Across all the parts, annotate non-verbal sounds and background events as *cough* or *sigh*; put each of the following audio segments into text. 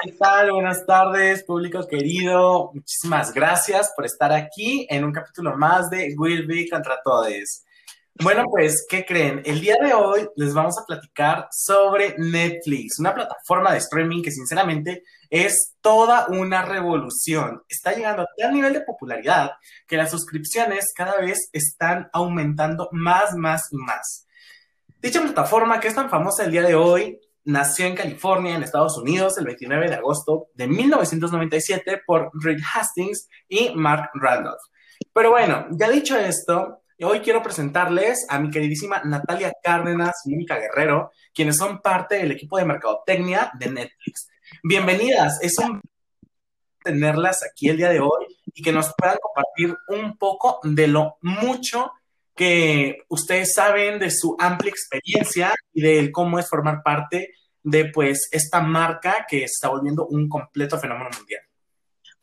¿qué tal? Buenas tardes, público querido. Muchísimas gracias por estar aquí en un capítulo más de Will Be contra Todes. Bueno, pues, ¿qué creen? El día de hoy les vamos a platicar sobre Netflix, una plataforma de streaming que sinceramente es toda una revolución. Está llegando a tal nivel de popularidad que las suscripciones cada vez están aumentando más, más y más. Dicha plataforma, que es tan famosa el día de hoy, nació en California, en Estados Unidos, el 29 de agosto de 1997 por Rick Hastings y Mark Randolph. Pero bueno, ya dicho esto, hoy quiero presentarles a mi queridísima Natalia Cárdenas y Mónica Guerrero, quienes son parte del equipo de mercadotecnia de Netflix. Bienvenidas, es un tenerlas aquí el día de hoy y que nos puedan compartir un poco de lo mucho que ustedes saben de su amplia experiencia y de cómo es formar parte de pues esta marca que está volviendo un completo fenómeno mundial.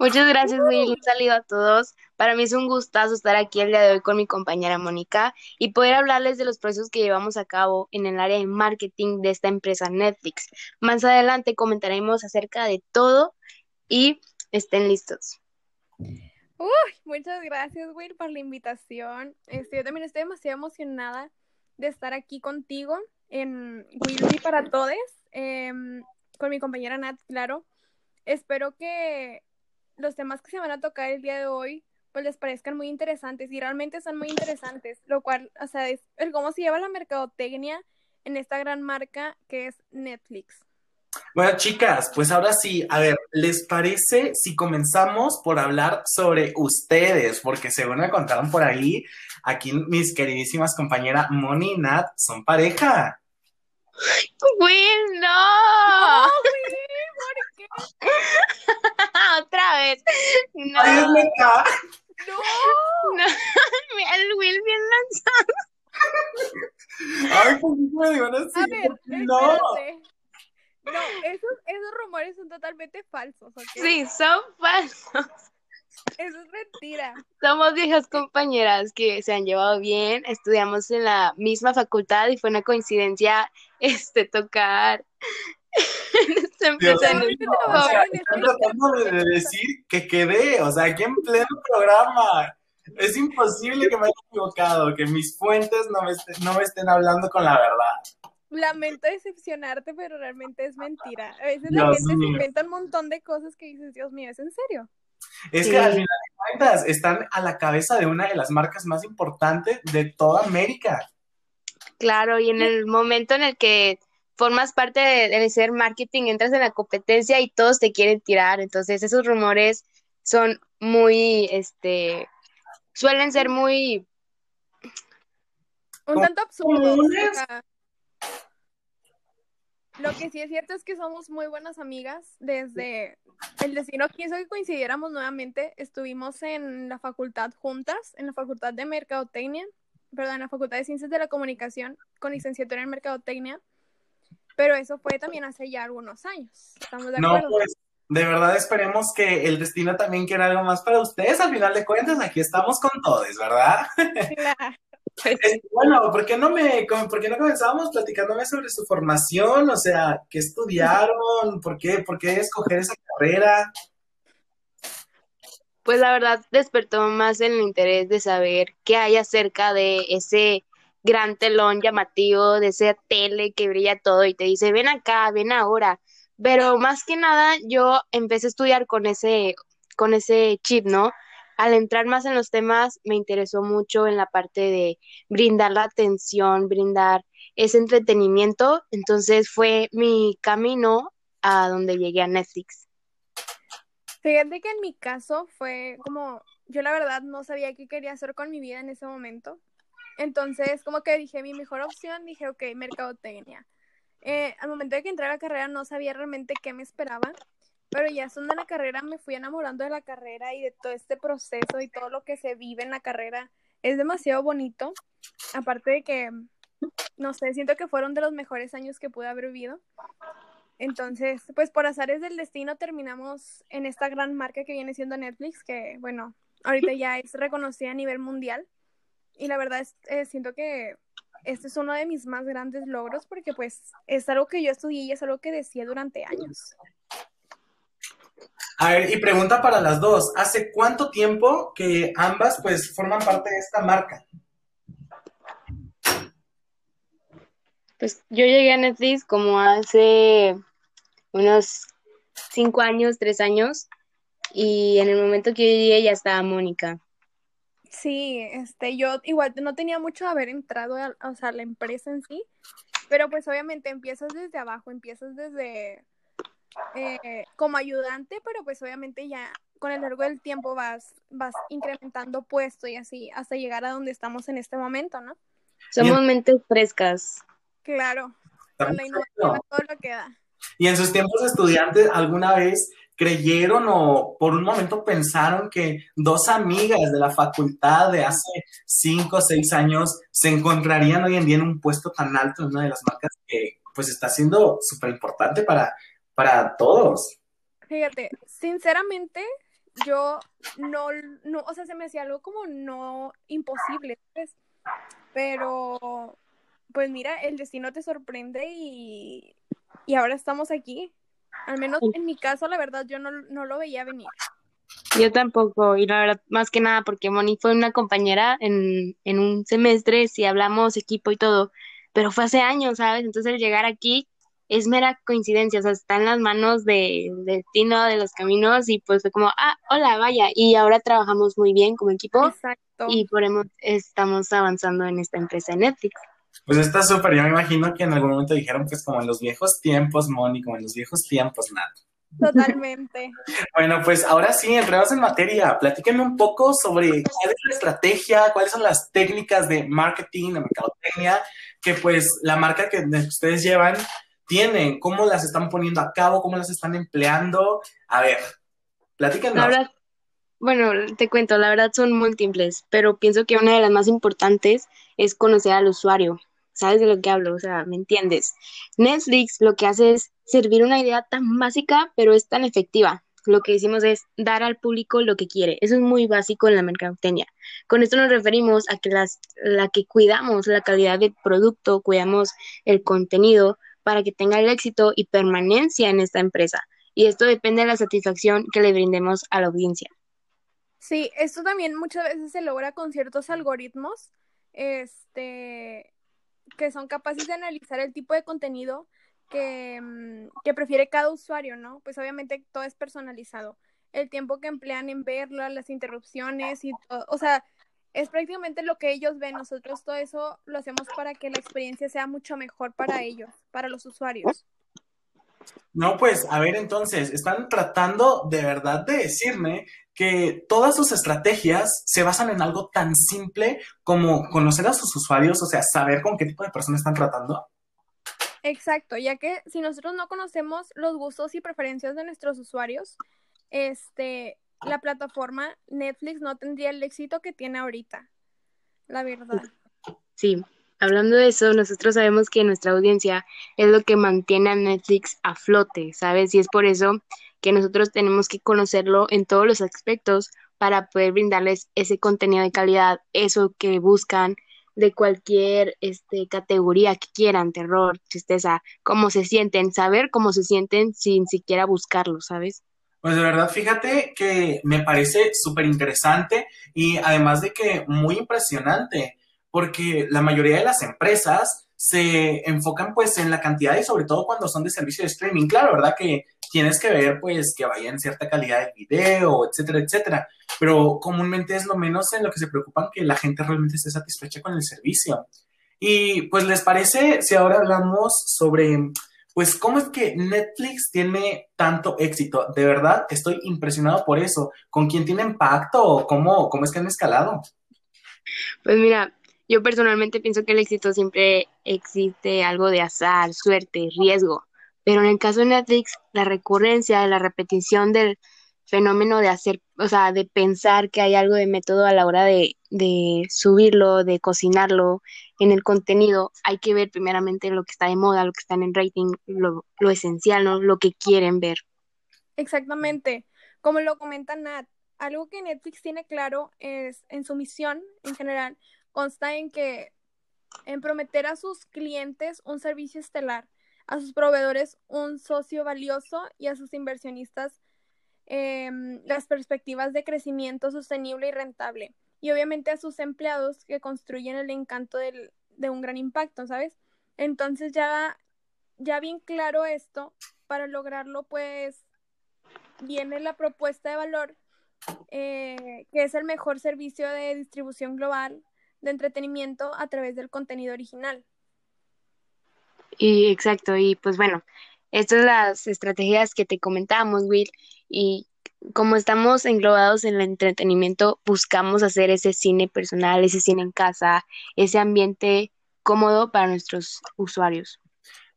Muchas gracias, Will. Un saludo a todos. Para mí es un gustazo estar aquí el día de hoy con mi compañera Mónica y poder hablarles de los procesos que llevamos a cabo en el área de marketing de esta empresa Netflix. Más adelante comentaremos acerca de todo y estén listos. Uy, muchas gracias, Will, por la invitación. Este, yo también estoy demasiado emocionada de estar aquí contigo en Will para Todes, em, con mi compañera Nat, claro. Espero que los temas que se van a tocar el día de hoy pues les parezcan muy interesantes y realmente son muy interesantes, lo cual, o sea, es el cómo se lleva la mercadotecnia en esta gran marca que es Netflix. Bueno, chicas, pues ahora sí, a ver, ¿les parece si comenzamos por hablar sobre ustedes? Porque según me contaron por ahí, aquí mis queridísimas compañeras Moni y Nat son pareja. Will, *laughs* no. no ¿por qué? Otra vez. No. Ay. No. No. El Will bien lanzado. *laughs* Ay, ¿por qué me digan así? A ver, no. espérate. No, esos, esos rumores son totalmente falsos. Sí, son falsos. Eso es mentira. Somos viejas compañeras que se han llevado bien, estudiamos en la misma facultad y fue una coincidencia este tocar *laughs* esta empresa en Dios el mío, o sea, están tratando de decir que quedé, o sea, aquí en pleno programa. Es imposible que me haya equivocado, que mis fuentes no me, estén, no me estén hablando con la verdad. Lamento decepcionarte, pero realmente es mentira. A veces la Dios gente se inventa un montón de cosas que dices, Dios mío, ¿es en serio? Es Sí. que al final de cuentas están a la cabeza de una de las marcas más importantes de toda América. Claro, y en el momento en el que formas parte de, de ser marketing, entras en la competencia y todos te quieren tirar. Entonces, esos rumores son muy, este, suelen ser muy, Un ¿Cómo- tanto absurdo. cómo o es? sea, lo que sí es cierto es que somos muy buenas amigas. Desde el destino quiso que coincidiéramos nuevamente. Estuvimos en la facultad juntas, en la facultad de Mercadotecnia, perdón, en la facultad de Ciencias de la Comunicación, con licenciatura en Mercadotecnia. Pero eso fue también hace ya algunos años. ¿Estamos de No, acuerdo? pues de verdad esperemos que el destino también quiera algo más para ustedes. Al final de cuentas, aquí estamos con todos, ¿verdad? Claro. Bueno, ¿por qué no me, por qué no comenzamos platicándome sobre su formación? O sea, ¿qué estudiaron? ¿Por qué, por qué escoger esa carrera? pues la verdad despertó más el interés de saber qué hay acerca de ese gran telón llamativo, de esa tele que brilla todo y te dice, ven acá, ven ahora. Pero más que nada, yo empecé a estudiar con ese, con ese chip, ¿no? Al entrar más en los temas, me interesó mucho en la parte de brindar la atención, brindar ese entretenimiento. Entonces fue mi camino a donde llegué a Netflix. Fíjate que en mi caso fue como, yo la verdad no sabía qué quería hacer con mi vida en ese momento. Entonces, como que dije, mi mejor opción, dije, ok, mercadotecnia. Eh, al momento de que entré a la carrera no sabía realmente qué me esperaba, pero ya estando en la carrera me fui enamorando de la carrera y de todo este proceso y todo lo que se vive en la carrera. Es demasiado bonito, aparte de que, no sé, siento que fueron de los mejores años que pude haber vivido. Entonces, pues por azares del destino terminamos en esta gran marca que viene siendo Netflix, que bueno, ahorita ya es reconocida a nivel mundial. Y la verdad es, eh, siento que este es uno de mis más grandes logros porque pues es algo que yo estudié y es algo que decía durante años. A ver, y pregunta para las dos, ¿hace cuánto tiempo que ambas pues forman parte de esta marca? Pues yo llegué a Netflix como hace unos cinco años, tres años, y en el momento que yo llegué ya estaba Mónica. Sí, este, yo igual no tenía mucho de haber entrado a, o sea, la empresa en sí, pero pues obviamente empiezas desde abajo, empiezas desde eh, como ayudante, pero pues obviamente ya con el largo del tiempo vas, vas incrementando puesto y así hasta llegar a donde estamos en este momento, ¿no? Somos mentes frescas. Claro, con la innovación todo lo que da. Y en sus tiempos de estudiantes, ¿alguna vez creyeron o por un momento pensaron que dos amigas de la facultad de hace cinco o seis años se encontrarían hoy en día en un puesto tan alto en una de las marcas que pues está siendo súper importante para, para todos? Fíjate, sinceramente, yo no, no, o sea, se me hacía algo como no imposible, ¿sabes? Pero pues mira, el destino te sorprende y, y ahora estamos aquí. Al menos en mi caso, la verdad, yo no, no lo veía venir. Yo tampoco, y la verdad, más que nada, porque Moni fue una compañera en, en un semestre, si hablamos equipo y todo, pero fue hace años, ¿sabes? Entonces el llegar aquí es mera coincidencia, o sea, está en las manos de, destino, de los caminos, y pues fue como, ah, hola, vaya, y ahora trabajamos muy bien como equipo, Exacto. y por eso estamos avanzando en esta empresa de Netflix. Pues está súper, yo me imagino que en algún momento dijeron, pues como en los viejos tiempos, Moni, como en los viejos tiempos, Nat. Totalmente. *laughs* bueno, pues ahora sí, entremos en materia. Platíquenme un poco sobre cuál es la estrategia, cuáles son las técnicas de marketing, de mercadotecnia, que pues la marca que ustedes llevan tienen, cómo las están poniendo a cabo, cómo las están empleando. A ver, platíquenme. Bueno, te cuento, la verdad son múltiples, pero pienso que una de las más importantes es conocer al usuario. ¿Sabes de lo que hablo? O sea, ¿me entiendes? Netflix lo que hace es servir una idea tan básica, pero es tan efectiva. Lo que decimos es dar al público lo que quiere. Eso es muy básico en la mercadotecnia. Con esto nos referimos a que las, la que cuidamos la calidad del producto, cuidamos el contenido para que tenga el éxito y permanencia en esta empresa. Y esto depende de la satisfacción que le brindemos a la audiencia. Sí, esto también muchas veces se logra con ciertos algoritmos, este, que son capaces de analizar el tipo de contenido que, mm, que prefiere cada usuario, ¿no? Pues obviamente todo es personalizado. El tiempo que emplean en verla, las interrupciones y todo, o sea, es prácticamente lo que ellos ven. Nosotros todo eso lo hacemos para que la experiencia sea mucho mejor para ellos, para los usuarios. No, pues, a ver, entonces, están tratando de verdad de decirme que todas sus estrategias se basan en algo tan simple como conocer a sus usuarios, o sea, saber con qué tipo de personas están tratando. Exacto, ya que si nosotros no conocemos los gustos y preferencias de nuestros usuarios, este, la plataforma Netflix no tendría el éxito que tiene ahorita, la verdad. Sí, hablando de eso, nosotros sabemos que nuestra audiencia es lo que mantiene a Netflix a flote, ¿sabes? Y es por eso que nosotros tenemos que conocerlo en todos los aspectos para poder brindarles ese contenido de calidad, eso que buscan de cualquier este, categoría que quieran, terror, tristeza, cómo se sienten, saber cómo se sienten sin siquiera buscarlo, ¿sabes? Pues de verdad, fíjate que me parece súper interesante y además de que muy impresionante, porque la mayoría de las empresas se enfocan pues en la cantidad y sobre todo cuando son de servicio de streaming. Claro, ¿verdad? Que tienes que ver pues que vaya en cierta calidad de video, etcétera, etcétera. Pero comúnmente es lo menos en lo que se preocupan que la gente realmente esté satisfecha con el servicio. Y pues les parece si ahora hablamos sobre pues cómo es que Netflix tiene tanto éxito. De verdad, estoy impresionado por eso. ¿Con quién tiene impacto o cómo, cómo es que han escalado? Pues mira, yo personalmente pienso que el éxito siempre existe algo de azar, suerte, riesgo, pero en el caso de Netflix, la recurrencia, la repetición del fenómeno de hacer, o sea, de pensar que hay algo de método a la hora de, de subirlo, de cocinarlo en el contenido, hay que ver primeramente lo que está de moda, lo que está en rating, lo, lo esencial, ¿no? lo que quieren ver. Exactamente. Como lo comenta Nat, algo que Netflix tiene claro es en su misión en general consta en que en prometer a sus clientes un servicio estelar, a sus proveedores un socio valioso y a sus inversionistas em, las perspectivas de crecimiento sostenible y rentable. Y obviamente a sus empleados que construyen el encanto de un gran impacto, ¿sabes? Entonces ya, ya bien claro esto, para lograrlo pues viene la propuesta de valor, eh, que es el mejor servicio de distribución global de entretenimiento a través del contenido original. Y exacto, y pues bueno, estas las estrategias que te comentábamos, Will, y como estamos englobados en el entretenimiento, buscamos hacer ese cine personal, ese cine en casa, ese ambiente cómodo para nuestros usuarios.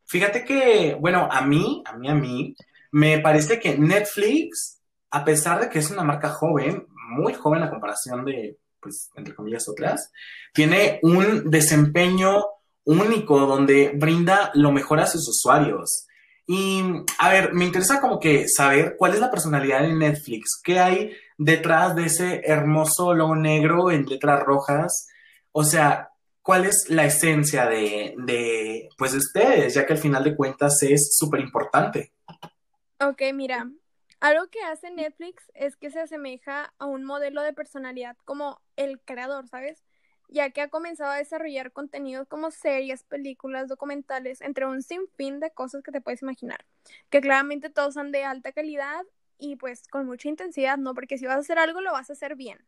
Fíjate que, bueno, a mí, a mí, a mí, me parece que Netflix, a pesar de que es una marca joven, muy joven a comparación de, pues, entre comillas, otras, tiene un desempeño único donde brinda lo mejor a sus usuarios. Y, a ver, me interesa como que saber cuál es la personalidad de Netflix, qué hay detrás de ese hermoso logo negro en letras rojas. O sea, cuál es la esencia de, de pues, de ustedes, ya que al final de cuentas es súper importante. Ok, mira, algo que hace Netflix es que se asemeja a un modelo de personalidad como el creador, ¿sabes? Ya que ha comenzado a desarrollar contenidos como series, películas, documentales, entre un sinfín de cosas que te puedes imaginar, que claramente todos son de alta calidad y pues con mucha intensidad, ¿no? Porque si vas a hacer algo, lo vas a hacer bien.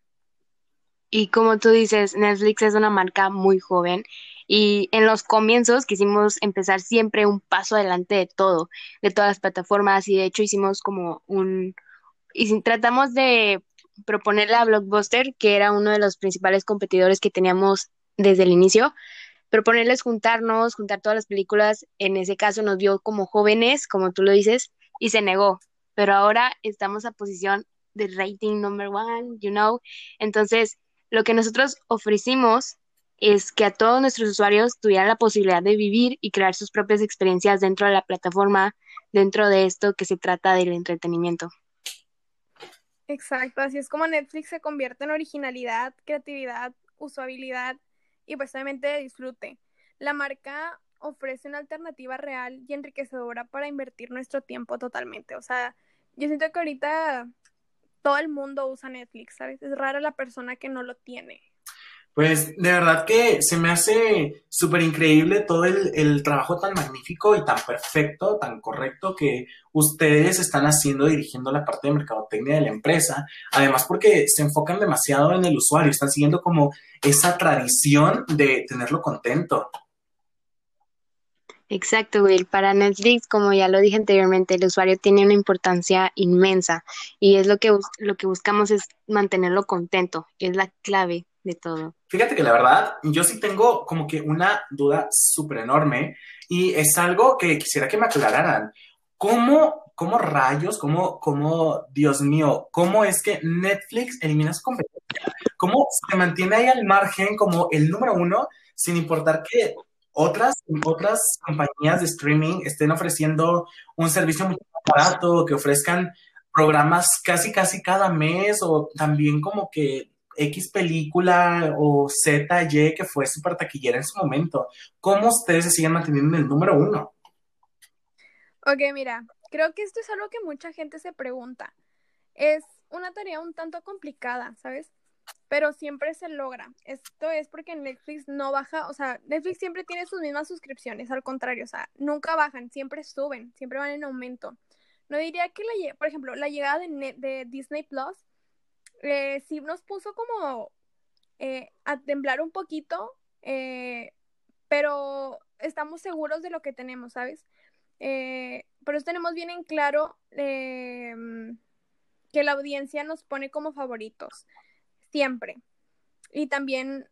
Y como tú dices, Netflix es una marca muy joven y en los comienzos quisimos empezar siempre un paso adelante de todo, de todas las plataformas y de hecho hicimos como un... y tratamos de proponerle a Blockbuster, que era uno de los principales competidores que teníamos desde el inicio, proponerles juntarnos, juntar todas las películas. En ese caso nos vio como jóvenes, como tú lo dices, y se negó. Pero ahora estamos a posición de rating number one, you know. Entonces, lo que nosotros ofrecimos es que a todos nuestros usuarios tuvieran la posibilidad de vivir y crear sus propias experiencias dentro de la plataforma, dentro de esto que se trata del entretenimiento. Exacto, así es como Netflix se convierte en originalidad, creatividad, usabilidad y pues obviamente disfrute. La marca ofrece una alternativa real y enriquecedora para invertir nuestro tiempo totalmente. O sea, yo siento que ahorita todo el mundo usa Netflix, ¿sabes? Es rara la persona que no lo tiene. Pues de verdad que se me hace súper increíble todo el, trabajo tan magnífico y tan perfecto, tan correcto que ustedes están haciendo dirigiendo la parte de mercadotecnia de la empresa. Además porque se enfocan demasiado en el usuario, están siguiendo como esa tradición de tenerlo contento. Exacto, Will. Para Netflix, como ya lo dije anteriormente, el usuario tiene una importancia inmensa y es lo que, lo que buscamos es mantenerlo contento, es la clave de todo. Fíjate que la verdad, yo sí tengo como que una duda súper enorme y es algo que quisiera que me aclararan. ¿Cómo, cómo rayos, cómo, cómo, Dios mío, cómo es que Netflix elimina su competencia? ¿Cómo se mantiene ahí al margen como el número uno sin importar que otras, otras compañías de streaming estén ofreciendo un servicio muy barato, que ofrezcan programas casi, casi cada mes o también como que X película o Z, Y que fue súper taquillera en su momento. ¿Cómo ustedes se siguen manteniendo en el número uno? Ok, mira, creo que esto es algo que mucha gente se pregunta. Es una tarea un tanto complicada, ¿sabes? pero siempre se logra. Esto es porque Netflix no baja, o sea, Netflix siempre tiene sus mismas suscripciones, al contrario, o sea, nunca bajan, siempre suben, siempre van en aumento. No diría que, la, por ejemplo, la llegada de, de Disney Plus eh, sí nos puso como eh, a temblar un poquito, eh, pero estamos seguros de lo que tenemos, ¿sabes? Eh, por eso tenemos bien en claro que la audiencia nos pone como favoritos siempre. Y también,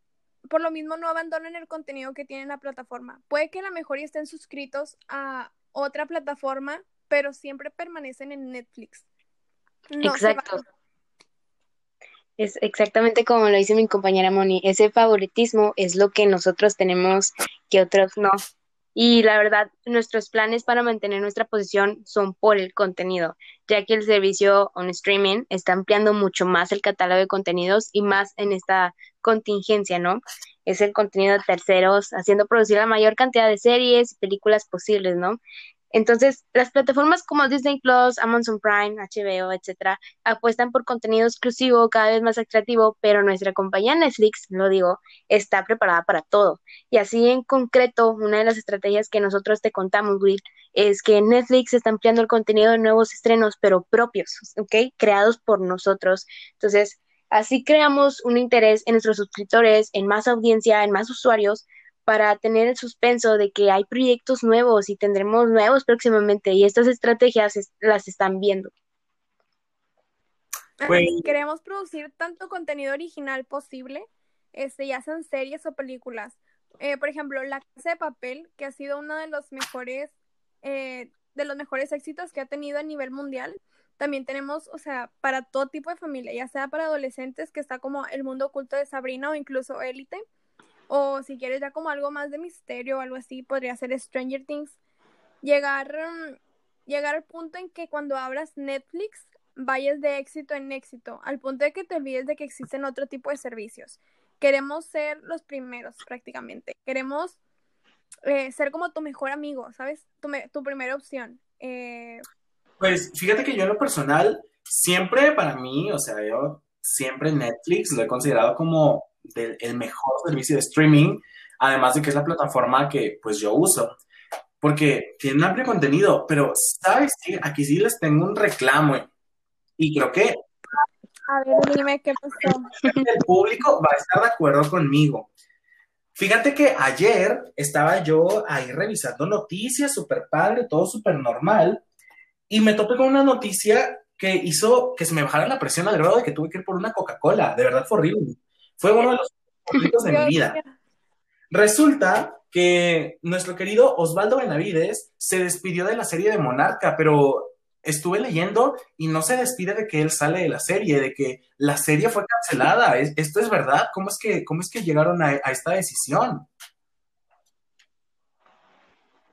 por lo mismo, no abandonen el contenido que tienen la plataforma. Puede que a lo mejor estén suscritos a otra plataforma, pero siempre permanecen en Netflix. Exacto. Es exactamente como lo dice mi compañera Moni. Ese favoritismo es lo que nosotros tenemos que otros no. Y la verdad, nuestros planes para mantener nuestra posición son por el contenido, ya que el servicio on streaming está ampliando mucho más el catálogo de contenidos y más en esta contingencia, ¿no? Es el contenido de terceros, haciendo producir la mayor cantidad de series y películas posibles, ¿no? Entonces, las plataformas como Disney Plus, Amazon Prime, HBO, etcétera, apuestan por contenido exclusivo cada vez más atractivo, pero nuestra compañía Netflix, lo digo, está preparada para todo. Y así en concreto, una de las estrategias que nosotros te contamos, Will, es que Netflix está ampliando el contenido de nuevos estrenos, pero propios, ¿ok? Creados por nosotros. Entonces, así creamos un interés en nuestros suscriptores, en más audiencia, en más usuarios, para tener el suspenso de que hay proyectos nuevos y tendremos nuevos próximamente y estas estrategias las están viendo. Pues queremos producir tanto contenido original posible, este, ya sean series o películas. Eh, por ejemplo, La Casa de Papel, que ha sido uno de los mejores, eh, de los mejores éxitos que ha tenido a nivel mundial. También tenemos, o sea, para todo tipo de familia, ya sea para adolescentes, que está como El Mundo Oculto de Sabrina o incluso Élite o si quieres ya como algo más de misterio o algo así, podría ser Stranger Things. Llegar, mm, llegar al punto en que cuando abras Netflix vayas de éxito en éxito, al punto de que te olvides de que existen otro tipo de servicios. Queremos ser los primeros prácticamente. Queremos eh, ser como tu mejor amigo, ¿sabes? Tu, tu primera opción. Eh, pues fíjate que yo en lo personal, siempre para mí, o sea, yo siempre Netflix lo he considerado como el mejor servicio de streaming, además de que es la plataforma que pues yo uso, porque tiene un amplio contenido, pero sabes que aquí sí les tengo un reclamo y creo que a ver, dime qué pasó. *laughs* El público va a estar de acuerdo conmigo. Fíjate que ayer estaba yo ahí revisando noticias, súper padre, todo súper normal, y me topé con una noticia que hizo que se me bajara la presión al grado de que tuve que ir por una Coca-Cola. De verdad fue horrible. Fue uno de los favoritos de mi vida. Resulta que nuestro querido Osvaldo Benavides se despidió de la serie de Monarca, pero estuve leyendo y no se despide de que él sale de la serie, de que la serie fue cancelada. ¿Esto es verdad? ¿Cómo es que, cómo es que llegaron a, esta decisión?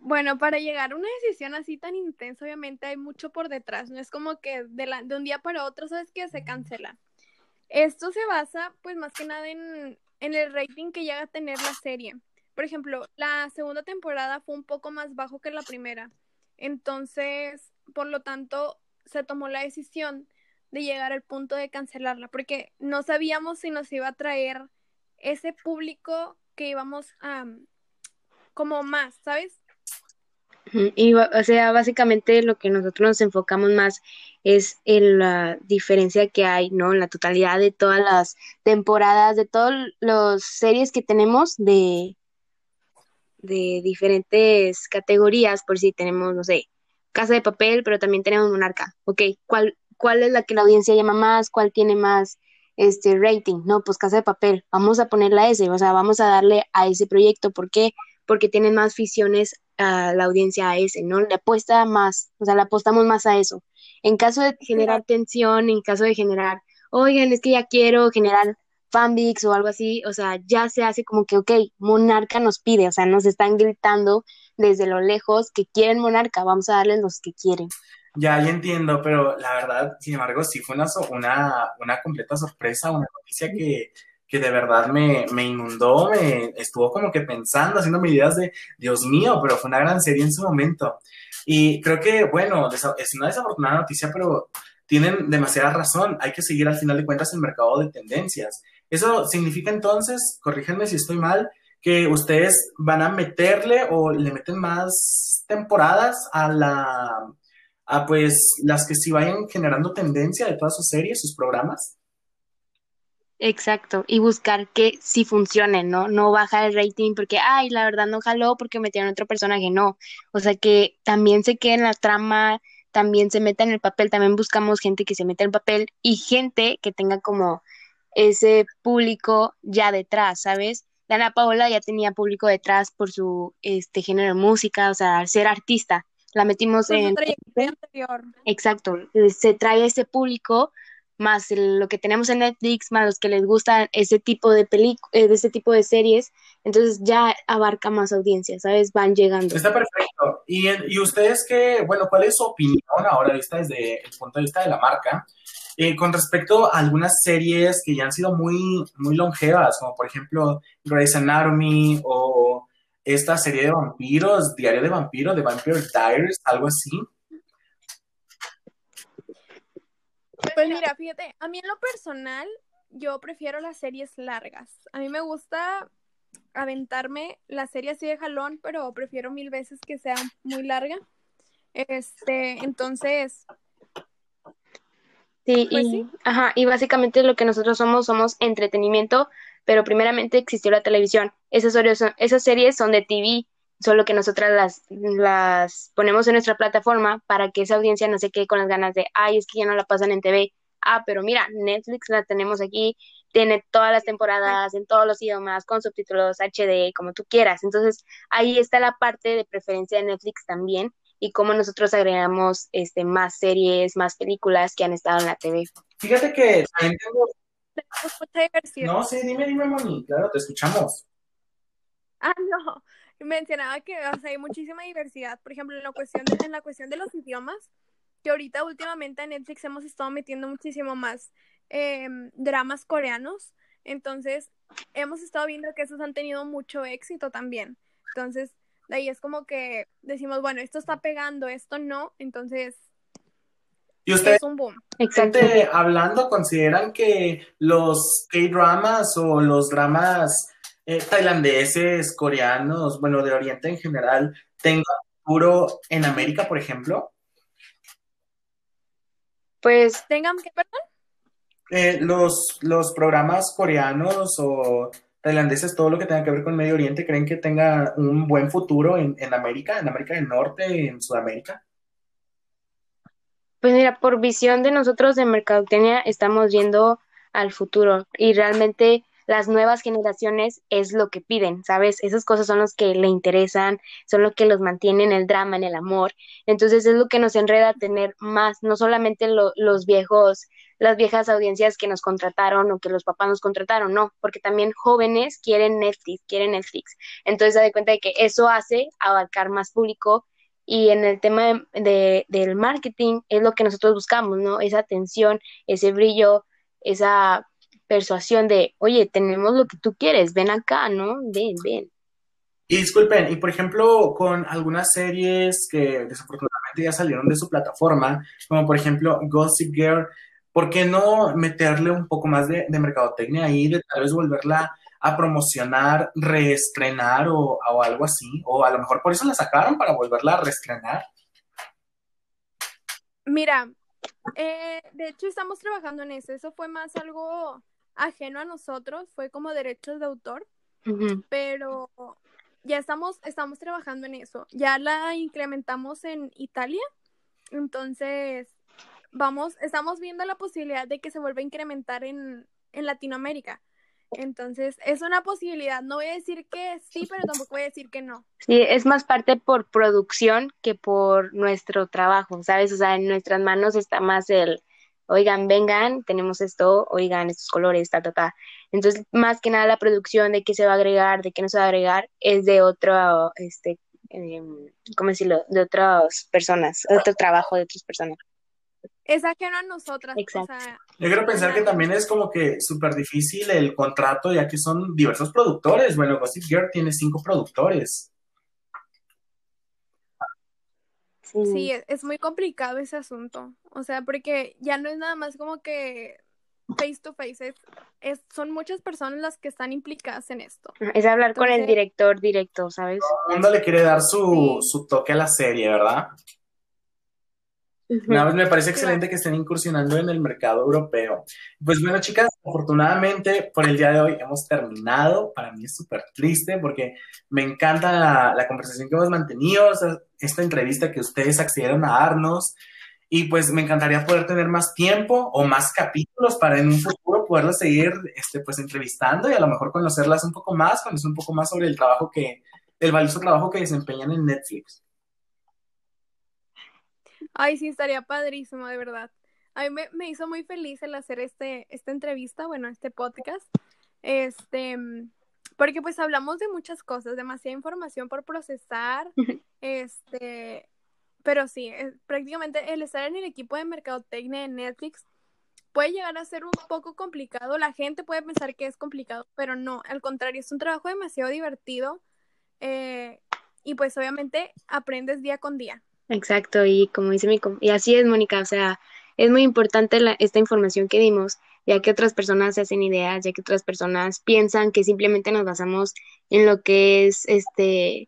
Bueno, para llegar a una decisión así tan intensa, obviamente hay mucho por detrás. No es como que de, de un día para otro, sabes que se cancela. Esto se basa, pues, más que nada en, el rating que llega a tener la serie. Por ejemplo, la segunda temporada fue un poco más bajo que la primera. Entonces, por lo tanto, se tomó la decisión de llegar al punto de cancelarla, porque no sabíamos si nos iba a traer ese público que íbamos a como más, ¿sabes? Y, o sea, básicamente lo que nosotros nos enfocamos más es en la diferencia que hay, ¿no? En la totalidad de todas las temporadas, de todas las series que tenemos de, de diferentes categorías, por si tenemos, no sé, Casa de Papel, pero también tenemos Monarca, ¿ok? ¿Cuál, cuál es la que la audiencia llama más? ¿Cuál tiene más este rating? No, pues Casa de Papel, vamos a ponerla ese, o sea, vamos a darle a ese proyecto, ¿por qué? Porque tiene más fisiones a la audiencia a ese, ¿no? Le apuesta más, o sea, le apostamos más a eso. En caso de generar tensión, en caso de generar, oigan, es que ya quiero generar fanbics o algo así, o sea, ya se hace como que, ok, Monarca nos pide, o sea, nos están gritando desde lo lejos que quieren Monarca, vamos a darles los que quieren. Ya, ya entiendo, pero la verdad, sin embargo, sí fue una, una, una completa sorpresa, una noticia que que de verdad me, me inundó, me estuvo como que pensando, haciendo ideas de, Dios mío, pero fue una gran serie en su momento. Y creo que, bueno, es una desafortunada noticia, pero tienen demasiada razón. Hay que seguir al final de cuentas el mercado de tendencias. Eso significa entonces, corríjanme si estoy mal, que ustedes van a meterle o le meten más temporadas a la, a pues las que sí vayan generando tendencia de todas sus series, sus programas. Exacto, y buscar que sí funcione, ¿no? No baja el rating porque, ay, la verdad no jaló porque metieron otro personaje, no. O sea, que también se quede en la trama, también se meta en el papel, también buscamos gente que se meta en el papel y gente que tenga como ese público ya detrás, ¿sabes? Dana Paola ya tenía público detrás por su este género de música, o sea, ser artista. La metimos en... Anterior. Exacto, se trae ese público más lo que tenemos en Netflix, más los que les gustan ese tipo de eh, de ese tipo de series, entonces ya abarca más audiencia, ¿sabes? Van llegando. Está perfecto. Y, y ustedes qué, bueno, ¿cuál es su opinión ahora vista desde el punto de vista de la marca? Eh, con respecto a algunas series que ya han sido muy, muy longevas, como por ejemplo Grey's Anatomy o esta serie de vampiros, Diario de Vampiro, de Vampire Diaries, algo así. Pues mira, fíjate, a mí en lo personal, yo prefiero las series largas. A mí me gusta aventarme la serie así de jalón, pero prefiero mil veces que sea muy larga. Este, entonces. Sí, Pues y, sí. ajá, y básicamente lo que nosotros somos, somos entretenimiento, pero primeramente existió la televisión. Esas esas series son de TV, solo que nosotras las, las ponemos en nuestra plataforma para que esa audiencia no se quede con las ganas de, ay, es que ya no la pasan en TV. Ah, pero mira, Netflix la tenemos aquí, tiene todas las temporadas en todos los idiomas, con subtítulos HD, como tú quieras. Entonces, ahí está la parte de preferencia de Netflix también y cómo nosotros agregamos este, más series, más películas que han estado en la TV. Fíjate que. No, sí, dime, dime, Moni, claro, te escuchamos. Ah, no. Mencionaba que o sea, hay muchísima diversidad. Por ejemplo, en la cuestión de, en la cuestión de los idiomas, que ahorita últimamente en Netflix hemos estado metiendo muchísimo más eh, dramas coreanos. Entonces, hemos estado viendo que esos han tenido mucho éxito también. Entonces, de ahí es como que decimos, bueno, esto está pegando, esto no. Entonces, ¿Y ustedes, es un boom. Hablando, consideran que los K-dramas o los dramas eh, tailandeses, coreanos, bueno, de Oriente en general, tengan futuro en América, por ejemplo? Pues Tengan que, perdón, Eh, los, los programas coreanos o tailandeses, todo lo que tenga que ver con Medio Oriente, ¿creen que tenga un buen futuro en, en América, en América del Norte, en Sudamérica? Pues mira, por visión de nosotros de Mercadotecnia estamos viendo al futuro y realmente las nuevas generaciones es lo que piden, ¿sabes? Esas cosas son los que le interesan, son lo que los mantiene en el drama, en el amor. Entonces es lo que nos enreda tener más, no solamente lo- los viejos, las viejas audiencias que nos contrataron o que los papás nos contrataron, no, porque también jóvenes quieren Netflix, quieren Netflix. Entonces se da cuenta de que eso hace abarcar más público y en el tema de- del marketing es lo que nosotros buscamos, ¿no? Esa atención, ese brillo, esa persuasión de, oye, tenemos lo que tú quieres, ven acá, ¿no? Ven, ven. Y disculpen, y por ejemplo, con algunas series que desafortunadamente ya salieron de su plataforma, como por ejemplo Gossip Girl, ¿por qué no meterle un poco más de, de mercadotecnia ahí, de tal vez volverla a promocionar, reestrenar o, o algo así? O a lo mejor por eso la sacaron, para volverla a reestrenar. Mira, eh, de hecho estamos trabajando en eso. Eso fue más algo ajeno a nosotros, fue como derechos de autor, pero ya estamos, estamos trabajando en eso. Ya la incrementamos en Italia, entonces vamos, estamos viendo la posibilidad de que se vuelva a incrementar en, en Latinoamérica. Entonces, es una posibilidad. No voy a decir que sí, pero tampoco voy a decir que no. Sí, es más parte por producción que por nuestro trabajo, ¿sabes? O sea, en nuestras manos está más el, oigan, vengan, tenemos esto, oigan, estos colores, ta, ta, ta. Entonces, más que nada la producción de qué se va a agregar, de qué no se va a agregar, es de otro, este, em, ¿cómo decirlo? De otras personas, otro trabajo de otras personas. Es ajeno a nosotras. o Exacto. sea, Yo quiero pensar que también es como que súper difícil el contrato, ya que son diversos productores. Bueno, Gossip Girl tiene cinco productores. Sí. Sí, es, es muy complicado ese asunto. O sea, porque ya no es nada más como que face to face, es, es- son muchas personas las que están implicadas en esto. Es hablar con el director directo, ¿sabes? Todo el mundo le quiere dar su, Sí. su toque a la serie, ¿verdad? Me parece Claro. excelente que estén incursionando en el mercado europeo. Pues bueno, chicas, afortunadamente por el día de hoy hemos terminado. Para mí es súper triste porque me encanta la, conversación que hemos mantenido, esta entrevista que ustedes accedieron a darnos. Y pues me encantaría poder tener más tiempo o más capítulos para en un futuro poderlas seguir este, pues entrevistando y a lo mejor conocerlas un poco más, conocer un poco más sobre el trabajo que, el valioso trabajo que desempeñan en Netflix. Ay, sí, estaría padrísimo, de verdad. A mí me, me hizo muy feliz el hacer este, esta entrevista, bueno, este podcast. Este, mm, porque pues hablamos de muchas cosas, demasiada información por procesar. *laughs* Este, pero sí, es- prácticamente el estar en el equipo de mercadotecnia de Netflix puede llegar a ser un poco complicado. La gente puede pensar que es complicado, pero no, al contrario, es un trabajo demasiado divertido. eh, y pues obviamente aprendes día con día. Exacto, y como dice mi, y así es, Mónica, o sea, es muy importante esta información que dimos, ya que otras personas se hacen ideas, ya que otras personas piensan que simplemente nos basamos en lo que es este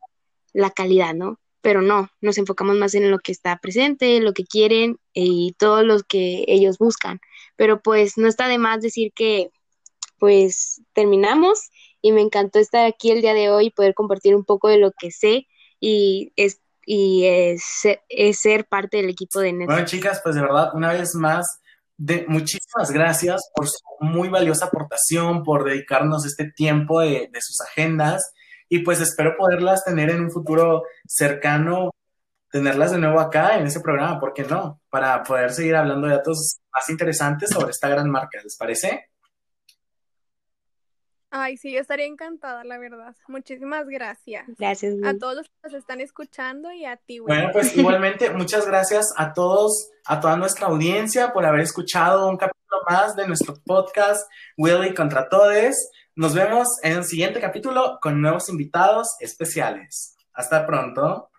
la calidad, ¿no? Pero no, nos enfocamos más en lo que está presente, lo que quieren y todo lo que ellos buscan. Pero pues no está de más decir que pues terminamos y me encantó estar aquí el día de hoy y poder compartir un poco de lo que sé y es y es, ser parte del equipo de Netflix. Bueno, chicas, pues de verdad, una vez más, de, muchísimas gracias por su muy valiosa aportación, por dedicarnos este tiempo de, de sus agendas y pues espero poderlas tener en un futuro cercano, tenerlas de nuevo acá en ese programa, ¿por qué no? Para poder seguir hablando de datos más interesantes sobre esta gran marca, ¿les parece? Ay, sí, yo estaría encantada, la verdad. Muchísimas gracias. Gracias. A todos los que nos están escuchando y a ti, Bueno, pues *laughs* igualmente, muchas gracias a todos, a toda nuestra audiencia por haber escuchado un capítulo más de nuestro podcast Willy contra Todes. Nos vemos en el siguiente capítulo con nuevos invitados especiales. Hasta pronto.